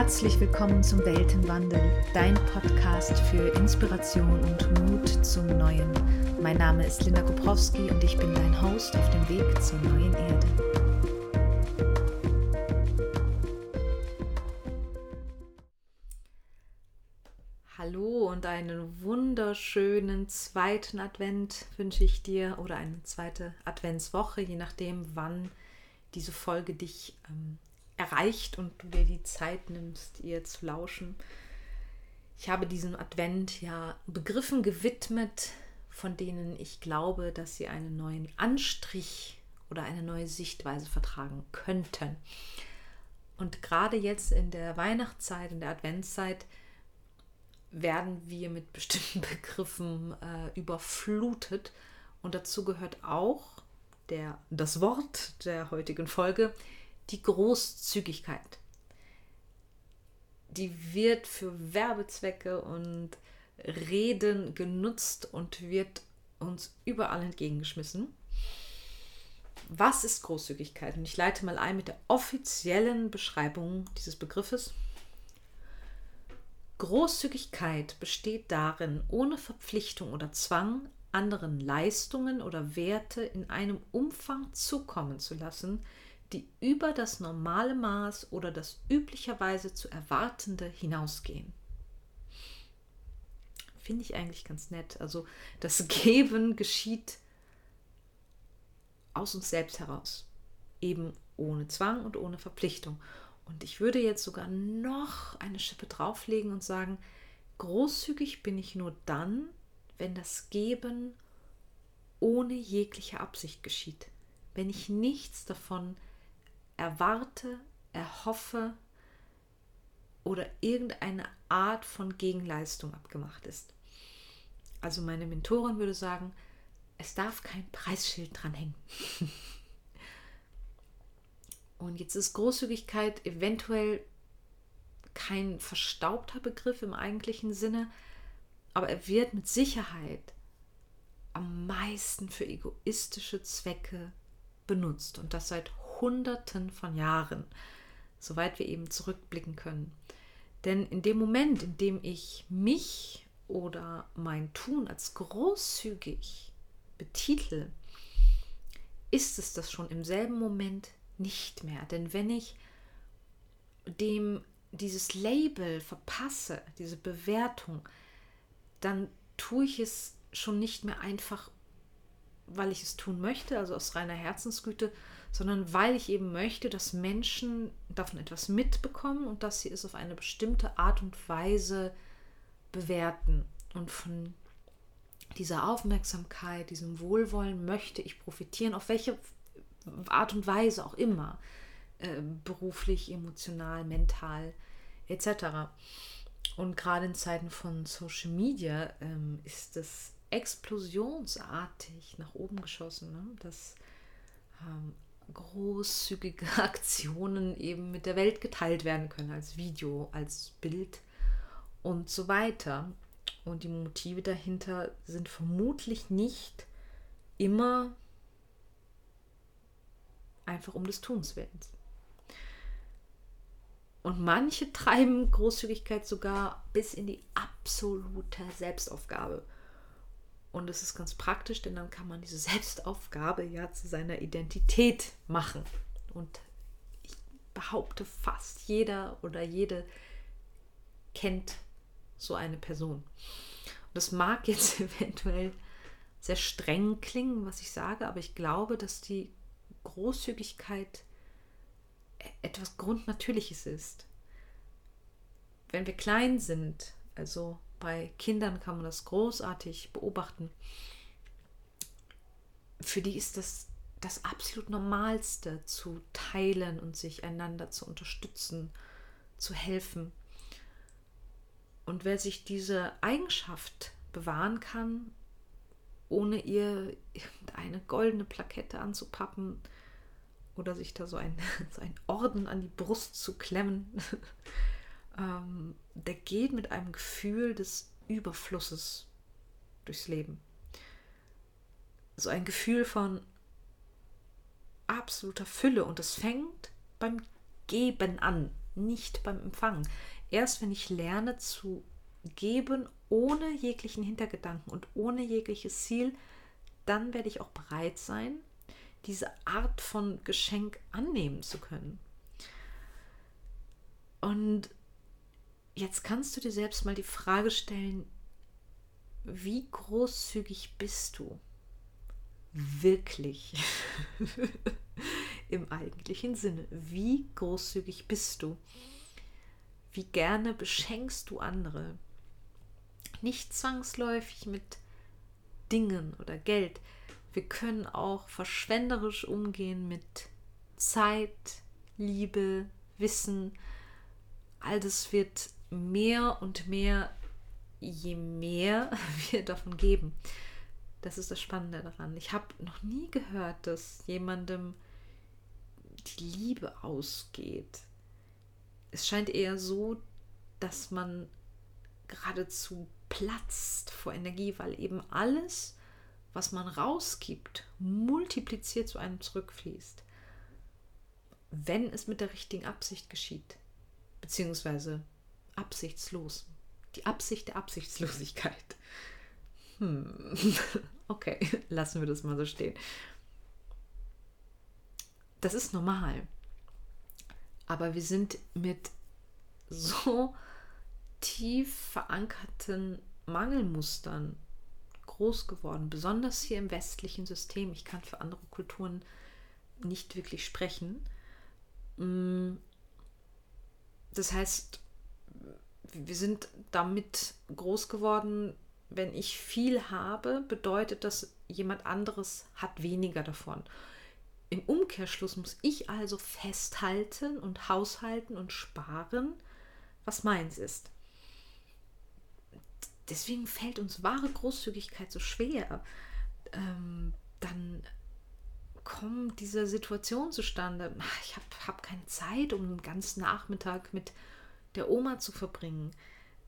Herzlich willkommen zum Weltenwandel, dein Podcast für Inspiration und Mut zum Neuen. Mein Name ist Linda Koprowski und ich bin dein Host auf dem Weg zur neuen Erde. Hallo und einen wunderschönen zweiten Advent wünsche ich dir oder eine zweite Adventswoche, je nachdem, wann diese Folge dich ähm, erreicht und du dir die Zeit nimmst, ihr zu lauschen. Ich habe diesem Advent ja Begriffen gewidmet, von denen ich glaube, dass sie einen neuen Anstrich oder eine neue Sichtweise vertragen könnten. Und gerade jetzt in der Weihnachtszeit, in der Adventszeit, werden wir mit bestimmten Begriffen äh, überflutet. Und dazu gehört auch der, das Wort der heutigen Folge, die Großzügigkeit. Die wird für Werbezwecke und Reden genutzt und wird uns überall entgegengeschmissen. Was ist Großzügigkeit? Und ich leite mal ein mit der offiziellen Beschreibung dieses Begriffes. Großzügigkeit besteht darin, ohne Verpflichtung oder Zwang anderen Leistungen oder Werte in einem Umfang zukommen zu lassen, die über das normale Maß oder das üblicherweise zu erwartende hinausgehen. Finde ich eigentlich ganz nett. Also das Geben geschieht aus uns selbst heraus. Eben ohne Zwang und ohne Verpflichtung. Und ich würde jetzt sogar noch eine Schippe drauflegen und sagen, großzügig bin ich nur dann, wenn das Geben ohne jegliche Absicht geschieht. Wenn ich nichts davon erwarte, erhoffe oder irgendeine Art von Gegenleistung abgemacht ist. Also meine Mentorin würde sagen, es darf kein Preisschild dranhängen. Und jetzt ist Großzügigkeit eventuell kein verstaubter Begriff im eigentlichen Sinne, aber er wird mit Sicherheit am meisten für egoistische Zwecke benutzt und das seit Hunderten von Jahren, soweit wir eben zurückblicken können. Denn in dem Moment, in dem ich mich oder mein Tun als großzügig betitel, ist es das schon im selben Moment nicht mehr. Denn wenn ich dem dieses Label verpasse, diese Bewertung, dann tue ich es schon nicht mehr einfach, weil ich es tun möchte, also aus reiner Herzensgüte, sondern weil ich eben möchte, dass Menschen davon etwas mitbekommen und dass sie es auf eine bestimmte Art und Weise bewerten. Und von dieser Aufmerksamkeit, diesem Wohlwollen möchte ich profitieren, auf welche Art und Weise auch immer, äh, beruflich, emotional, mental etc. Und gerade in Zeiten von Social Media ähm, ist es explosionsartig nach oben geschossen, ne? dass ähm, großzügige Aktionen eben mit der Welt geteilt werden können, als Video, als Bild und so weiter. Und die Motive dahinter sind vermutlich nicht immer einfach um des Tuns Willens. Und manche treiben Großzügigkeit sogar bis in die absolute Selbstaufgabe. Und es ist ganz praktisch, denn dann kann man diese Selbstaufgabe ja zu seiner Identität machen. Und ich behaupte, fast jeder oder jede kennt so eine Person. Und das mag jetzt eventuell sehr streng klingen, was ich sage, aber ich glaube, dass die Großzügigkeit etwas Grundnatürliches ist. Wenn wir klein sind, also bei Kindern kann man das großartig beobachten. Für die ist das das absolut Normalste, zu teilen und sich einander zu unterstützen, zu helfen. Und wer sich diese Eigenschaft bewahren kann, ohne ihr irgendeine goldene Plakette anzupappen oder sich da so ein, so ein Orden an die Brust zu klemmen, ähm, der geht mit einem Gefühl des Überflusses durchs Leben. So ein Gefühl von absoluter Fülle und es fängt beim Geben an. nicht beim Empfangen. Erst wenn ich lerne zu geben, ohne jeglichen Hintergedanken und ohne jegliches Ziel, dann werde ich auch bereit sein, diese Art von Geschenk annehmen zu können. Und jetzt kannst du dir selbst mal die Frage stellen, wie großzügig bist du? Wirklich. Im eigentlichen Sinne. Wie großzügig bist du? Wie gerne beschenkst du andere? Nicht zwangsläufig mit Dingen oder Geld. Wir können auch verschwenderisch umgehen mit Zeit, Liebe, Wissen. All das wird mehr und mehr, je mehr wir davon geben. Das ist das Spannende daran. Ich habe noch nie gehört, dass jemandem die Liebe ausgeht. Es scheint eher so, dass man geradezu platzt vor Energie, weil eben alles, was man rausgibt, multipliziert zu einem zurückfließt. Wenn es mit der richtigen Absicht geschieht, beziehungsweise absichtslos. Die Absicht der Absichtslosigkeit. Hm. Okay, lassen wir das mal so stehen. Das ist normal. Aber wir sind mit so tief verankerten Mangelmustern groß geworden, besonders hier im westlichen System. Ich kann für andere Kulturen nicht wirklich sprechen. Mm. Das heißt, wir sind damit groß geworden, wenn ich viel habe, bedeutet das, jemand anderes hat weniger davon. Im Umkehrschluss muss ich also festhalten und haushalten und sparen, was meins ist deswegen fällt uns wahre Großzügigkeit so schwer. Ähm, dann kommt diese Situation zustande. Ich habe hab keine Zeit, um einen ganzen Nachmittag mit der Oma zu verbringen.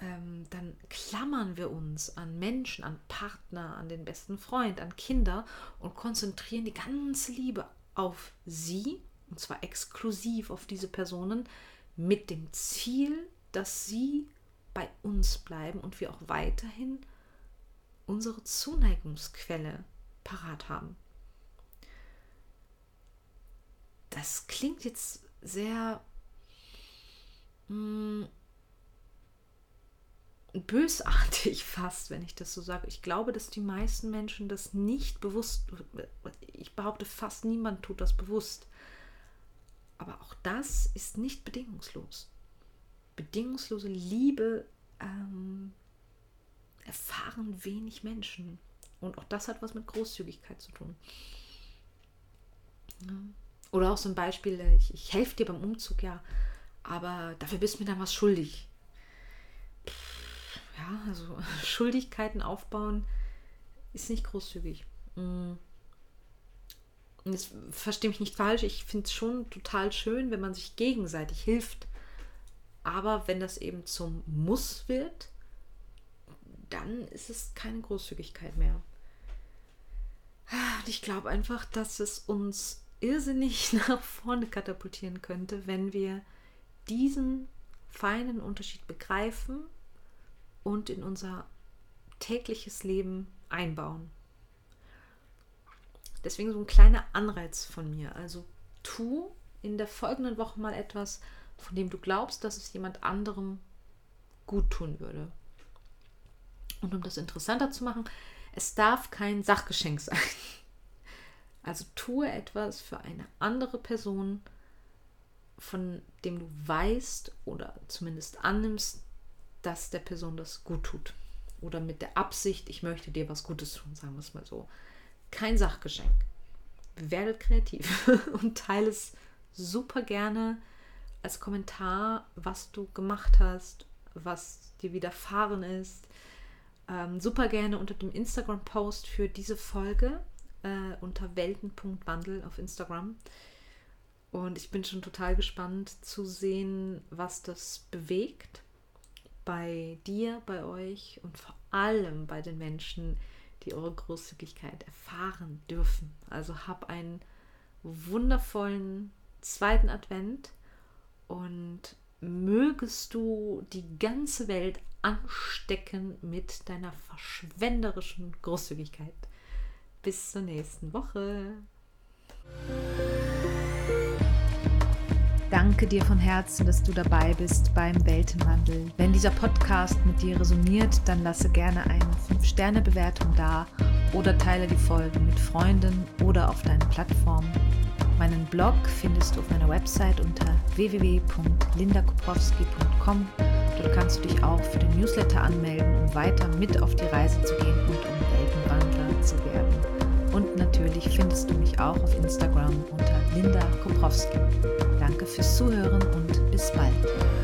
Ähm, dann klammern wir uns an Menschen, an Partner, an den besten Freund, an Kinder und konzentrieren die ganze Liebe auf sie, und zwar exklusiv auf diese Personen, mit dem Ziel, dass sie bei uns bleiben und wir auch weiterhin unsere Zuneigungsquelle parat haben. Das klingt jetzt sehr mm, bösartig fast, wenn ich das so sage. Ich glaube, dass die meisten Menschen das nicht bewusst, ich behaupte, fast niemand tut das bewusst. Aber auch das ist nicht bedingungslos bedingungslose Liebe ähm, erfahren wenig Menschen. Und auch das hat was mit Großzügigkeit zu tun. Ja. Oder auch so ein Beispiel, äh, ich, ich helfe dir beim Umzug, ja, aber dafür bist du mir dann was schuldig. Ja, also Schuldigkeiten aufbauen ist nicht großzügig. Mm. Und jetzt verstehe mich nicht falsch, ich finde es schon total schön, wenn man sich gegenseitig hilft. Aber wenn das eben zum Muss wird, dann ist es keine Großzügigkeit mehr. Und ich glaube einfach, dass es uns irrsinnig nach vorne katapultieren könnte, wenn wir diesen feinen Unterschied begreifen und in unser tägliches Leben einbauen. Deswegen so ein kleiner Anreiz von mir. Also tu in der folgenden Woche mal etwas, von dem du glaubst, dass es jemand anderem gut tun würde. Und um das interessanter zu machen, es darf kein Sachgeschenk sein. Also tue etwas für eine andere Person, von dem du weißt oder zumindest annimmst, dass der Person das gut tut. Oder mit der Absicht, ich möchte dir was Gutes tun, sagen wir es mal so. Kein Sachgeschenk. Werdet kreativ und teile es super gerne als Kommentar, was du gemacht hast, was dir widerfahren ist. Ähm, super gerne unter dem Instagram-Post für diese Folge äh, unter welten.wandel auf Instagram. Und ich bin schon total gespannt zu sehen, was das bewegt bei dir, bei euch und vor allem bei den Menschen, die eure Großzügigkeit erfahren dürfen. Also hab einen wundervollen zweiten Advent und mögest du die ganze Welt anstecken mit deiner verschwenderischen Großzügigkeit. Bis zur nächsten Woche. Danke dir von Herzen, dass du dabei bist beim Weltenwandel. Wenn dieser Podcast mit dir resoniert, dann lasse gerne eine 5-Sterne-Bewertung da oder teile die Folgen mit Freunden oder auf deinen Plattformen. Meinen Blog findest du auf meiner Website unter www.lindakoprowski.com. Dort kannst du dich auch für den Newsletter anmelden, um weiter mit auf die Reise zu gehen und um Weltenwandler zu werden. Und natürlich findest du mich auch auf Instagram unter Linda Koprowski. Danke fürs Zuhören und bis bald.